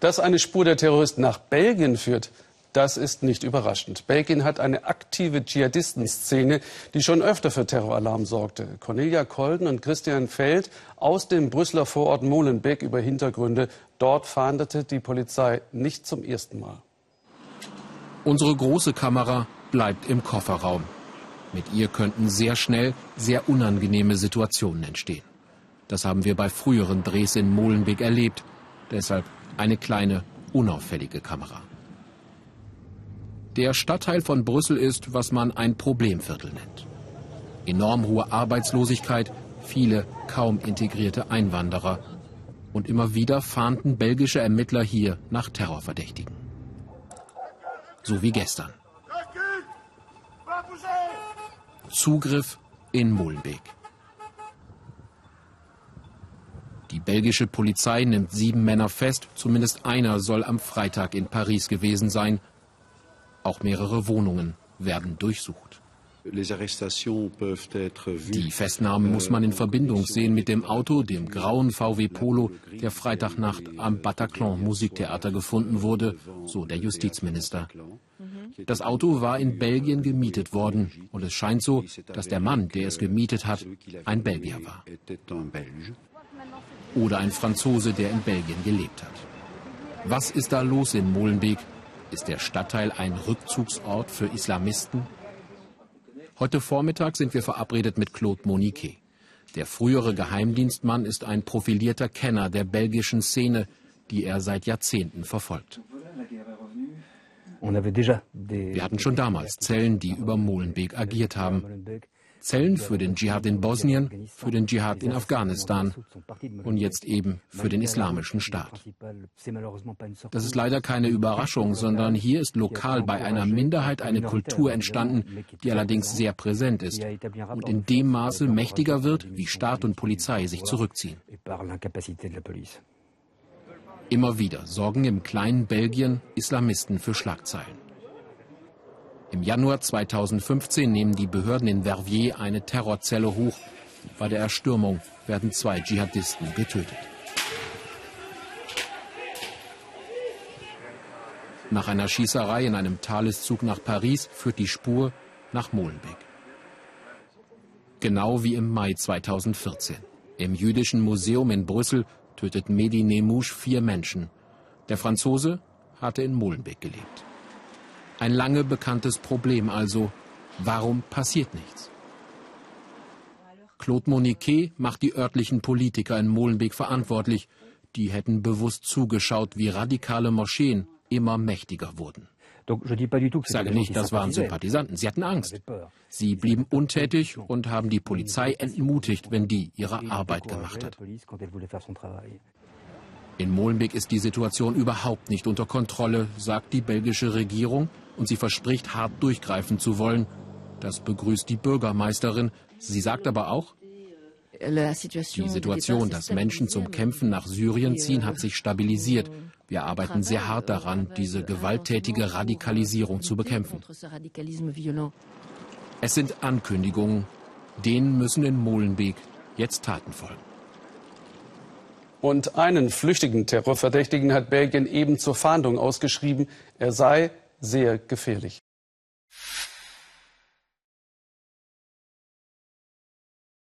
Dass eine Spur der Terroristen nach Belgien führt, das ist nicht überraschend. Belgien hat eine aktive Dschihadistenszene, die schon öfter für Terroralarm sorgte. Cornelia Kolden und Christian Feld aus dem Brüsseler Vorort Molenbeek über Hintergründe. Dort fahndete die Polizei nicht zum ersten Mal. Unsere große Kamera bleibt im Kofferraum. Mit ihr könnten sehr schnell sehr unangenehme Situationen entstehen. Das haben wir bei früheren Drehs in Molenbeek erlebt. Deshalb eine kleine, unauffällige Kamera. Der Stadtteil von Brüssel ist, was man ein Problemviertel nennt. Enorm hohe Arbeitslosigkeit, viele kaum integrierte Einwanderer. Und immer wieder fahnden belgische Ermittler hier nach Terrorverdächtigen. So wie gestern. Zugriff in Molenbeek. Die belgische Polizei nimmt sieben Männer fest, zumindest einer soll am Freitag in Paris gewesen sein. Auch mehrere Wohnungen werden durchsucht. Die Festnahmen muss man in Verbindung sehen mit dem Auto, dem grauen VW Polo, der Freitagnacht am Bataclan Musiktheater gefunden wurde, so der Justizminister. Das Auto war in Belgien gemietet worden und es scheint so, dass der Mann, der es gemietet hat, ein Belgier war. Oder ein Franzose, der in Belgien gelebt hat. Was ist da los in Molenbeek? Ist der Stadtteil ein Rückzugsort für Islamisten? Heute Vormittag sind wir verabredet mit Claude Moniquet. Der frühere Geheimdienstmann ist ein profilierter Kenner der belgischen Szene, die er seit Jahrzehnten verfolgt. Wir hatten schon damals Zellen, die über Molenbeek agiert haben. Zellen für den Dschihad in Bosnien, für den Dschihad in Afghanistan und jetzt eben für den Islamischen Staat. Das ist leider keine Überraschung, sondern hier ist lokal bei einer Minderheit eine Kultur entstanden, die allerdings sehr präsent ist und in dem Maße mächtiger wird, wie Staat und Polizei sich zurückziehen. Immer wieder sorgen im kleinen Belgien Islamisten für Schlagzeilen. Im Januar 2015 nehmen die Behörden in Verviers eine Terrorzelle hoch. Bei der Erstürmung werden zwei Dschihadisten getötet. Nach einer Schießerei in einem Thaleszug nach Paris führt die Spur nach Molenbeek. Genau wie im Mai 2014. Im Jüdischen Museum in Brüssel tötet Mehdi Nemouche vier Menschen. Der Franzose hatte in Molenbeek gelebt. Ein lange bekanntes Problem also. Warum passiert nichts? Claude Moniquet macht die örtlichen Politiker in Molenbeek verantwortlich. Die hätten bewusst zugeschaut, wie radikale Moscheen immer mächtiger wurden. Ich sage nicht, das waren Sympathisanten. Sie hatten Angst. Sie blieben untätig und haben die Polizei entmutigt, wenn die ihre Arbeit gemacht hat. In Molenbeek ist die Situation überhaupt nicht unter Kontrolle, sagt die belgische Regierung, und sie verspricht, hart durchgreifen zu wollen. Das begrüßt die Bürgermeisterin. Sie sagt aber auch, die Situation, dass Menschen zum Kämpfen nach Syrien ziehen, hat sich stabilisiert. Wir arbeiten sehr hart daran, diese gewalttätige Radikalisierung zu bekämpfen. Es sind Ankündigungen. Denen müssen in Molenbeek jetzt Taten folgen. Und einen flüchtigen Terrorverdächtigen hat Belgien eben zur Fahndung ausgeschrieben. Er sei sehr gefährlich.